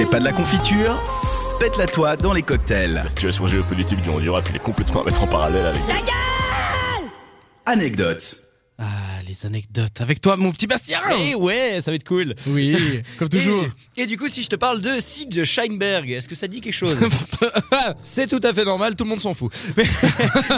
C'est pas de la confiture Pète-la toi dans les cocktails. La situation géopolitique du Honduras, elle est complètement à mettre en parallèle avec. Anecdote. Ah, les anecdotes. Avec toi, mon petit Bastien Eh ouais, ça va être cool. Oui, comme toujours. Et, et du coup, si je te parle de Siege Scheinberg, est-ce que ça dit quelque chose? C'est tout à fait normal, tout le monde s'en fout. Mais,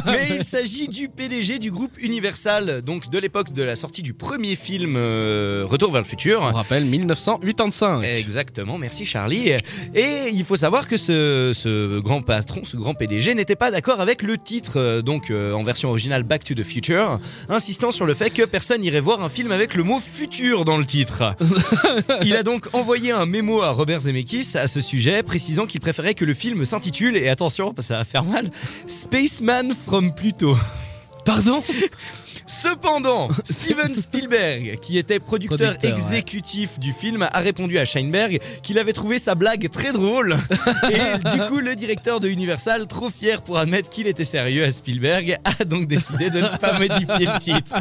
mais il s'agit du PDG du groupe Universal, donc de l'époque de la sortie du premier film euh, Retour vers le futur. On rappelle 1985. Exactement, merci Charlie. Et il faut savoir que ce, ce grand patron, ce grand PDG n'était pas d'accord avec le titre, euh, donc euh, en version originale Back to the Future, insistant sur le fait que personne irait voir un film avec le mot futur dans le titre. il a donc envoyé un mémo à Robert Zemeckis à ce sujet, précisant qu'il préférait que le film s'intitule, et attention, ça va faire mal, Spaceman from Pluto. Pardon? Cependant, Steven Spielberg, qui était producteur, Producteur, exécutif du film, a répondu à Scheinberg qu'il avait trouvé sa blague très drôle. Et du coup, le directeur de Universal, trop fier pour admettre qu'il était sérieux à Spielberg, a donc décidé de ne pas modifier le titre.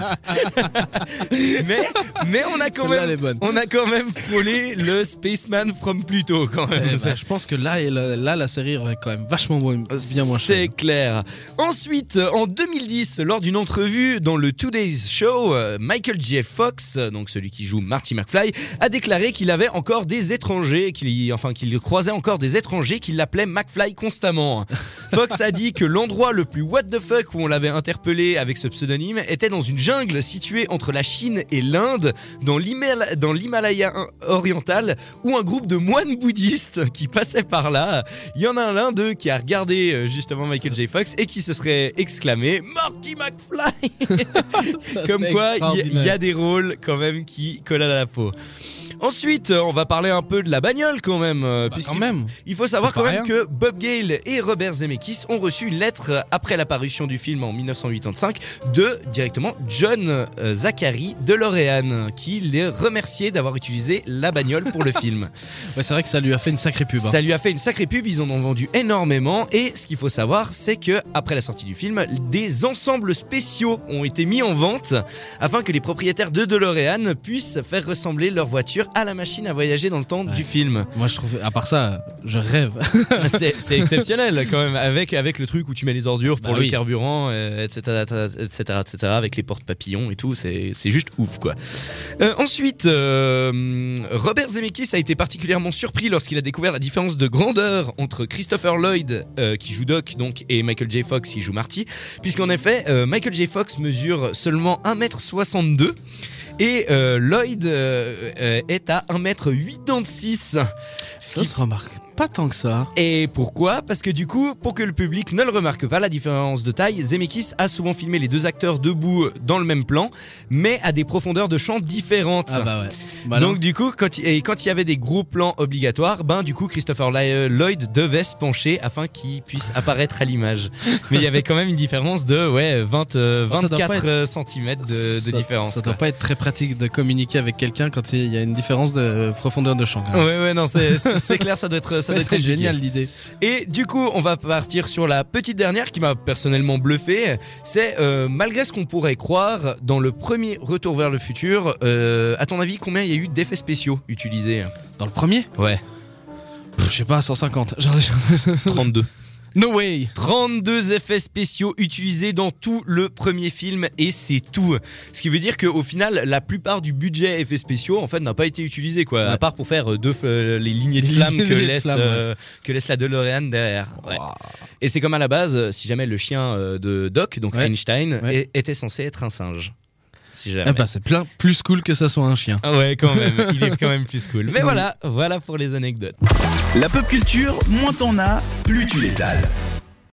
mais, mais on a quand même, bonne. on a quand même frôlé le Spaceman from Pluto quand même. Eh ben, je pense que là, là, la série aurait quand même vachement moins- bien moins cher. C'est clair. Ensuite, en 2010, lors d'une entrevue dans le Today's Show, euh, Michael J. Fox, donc celui qui joue Marty McFly, a déclaré qu'il avait encore des étrangers, qu'il, enfin qu'il croisait encore des étrangers qui l'appelaient McFly constamment. Fox a dit que l'endroit le plus what the fuck où on l'avait interpellé avec ce pseudonyme était dans une jungle située entre la Chine et l'Inde, dans l'Himal- dans l'Himalaya oriental, où un groupe de moines bouddhistes qui passaient par là. Il y en a l'un d'eux qui a regardé euh, justement Michael J. Fox et qui se serait exclamé Marty McFly Comme quoi, il y a des rôles quand même qui collent à la peau. Ensuite, euh, on va parler un peu de la bagnole quand même. euh, Bah, puisqu'il quand même. il faut savoir quand même que Bob Gale et Robert Zemeckis ont reçu une lettre après l'apparition du film en 1985 de directement John euh, Zachary de L'Oréal qui les remerciait d'avoir utilisé la bagnole pour le film. Ouais, c'est vrai que ça lui a fait une sacrée pub. hein. Ça lui a fait une sacrée pub, ils en ont vendu énormément et ce qu'il faut savoir c'est que après la sortie du film, des ensembles spéciaux ont été mis en vente afin que les propriétaires de DeLorean puissent faire ressembler leur voiture à la machine à voyager dans le temps Ouais. du film. Moi, je trouve, à part ça, je rêve. c'est exceptionnel quand même avec avec le truc où tu mets les ordures pour Bah le oui. carburant etc, etc etc avec les portes papillons et tout c'est c'est juste ouf quoi Euh, ensuite euh, Robert Zemeckis a été particulièrement surpris lorsqu'il a découvert la différence de grandeur entre Christopher Lloyd euh, qui joue Doc donc et Michael J Fox qui joue Marty puisqu'en effet Michael J Fox mesure seulement 1m62 et euh, Lloyd euh, euh, est à 1m86 ce Ça qui se remarque pas tant que ça. et pourquoi? Parce que du coup, pour que le public ne le remarque pas, la différence de taille, Zemeckis a souvent filmé les deux acteurs debout dans le même plan, mais à des profondeurs de champ différentes. Ah bah ouais. Bah. Donc du coup, quand il, et quand il y avait des gros plans obligatoires, ben du coup Christopher Ly- Lloyd devait se pencher afin qu'il puisse apparaître à l'image. Mais il y avait quand même une différence de ouais 20 euh, Ça doit pas 24 cm de, de Ça- différence. Ça doit quoi. pas être très pratique de communiquer avec quelqu'un quand il y a une différence de profondeur de champ. quand même. Ouais ouais non c'est clair ça doit être ça Doit être compliqué. génial l'idée. Et du coup, on va partir sur la petite dernière qui m'a personnellement bluffé. C'est euh, malgré ce qu'on pourrait croire dans le premier Retour vers le futur, euh, à ton avis, combien il y a eu d'effets spéciaux utilisés? Dans le premier? Ouais, Pff, Je sais pas, 150. Genre- 32. No way 32 effets spéciaux utilisés dans tout le premier film et c'est tout. Ce qui veut dire qu'au final, la plupart du budget effets spéciaux en fait n'a pas été utilisé quoi, à part pour faire euh, deux f- les lignées de flammes que lignées de laisse flammes, ouais. euh, que laisse la DeLorean derrière. Ouais. Et c'est comme à la base, euh, si jamais le chien euh, de Doc, donc. Einstein, était censé être un singe. Si jamais. Eh bah, c'est plein plus cool que ça soit un chien. Ah ouais, quand même. Il est quand même plus cool. Mais voilà, voilà pour les anecdotes. La pop culture, moins t'en as, plus tu l'étales.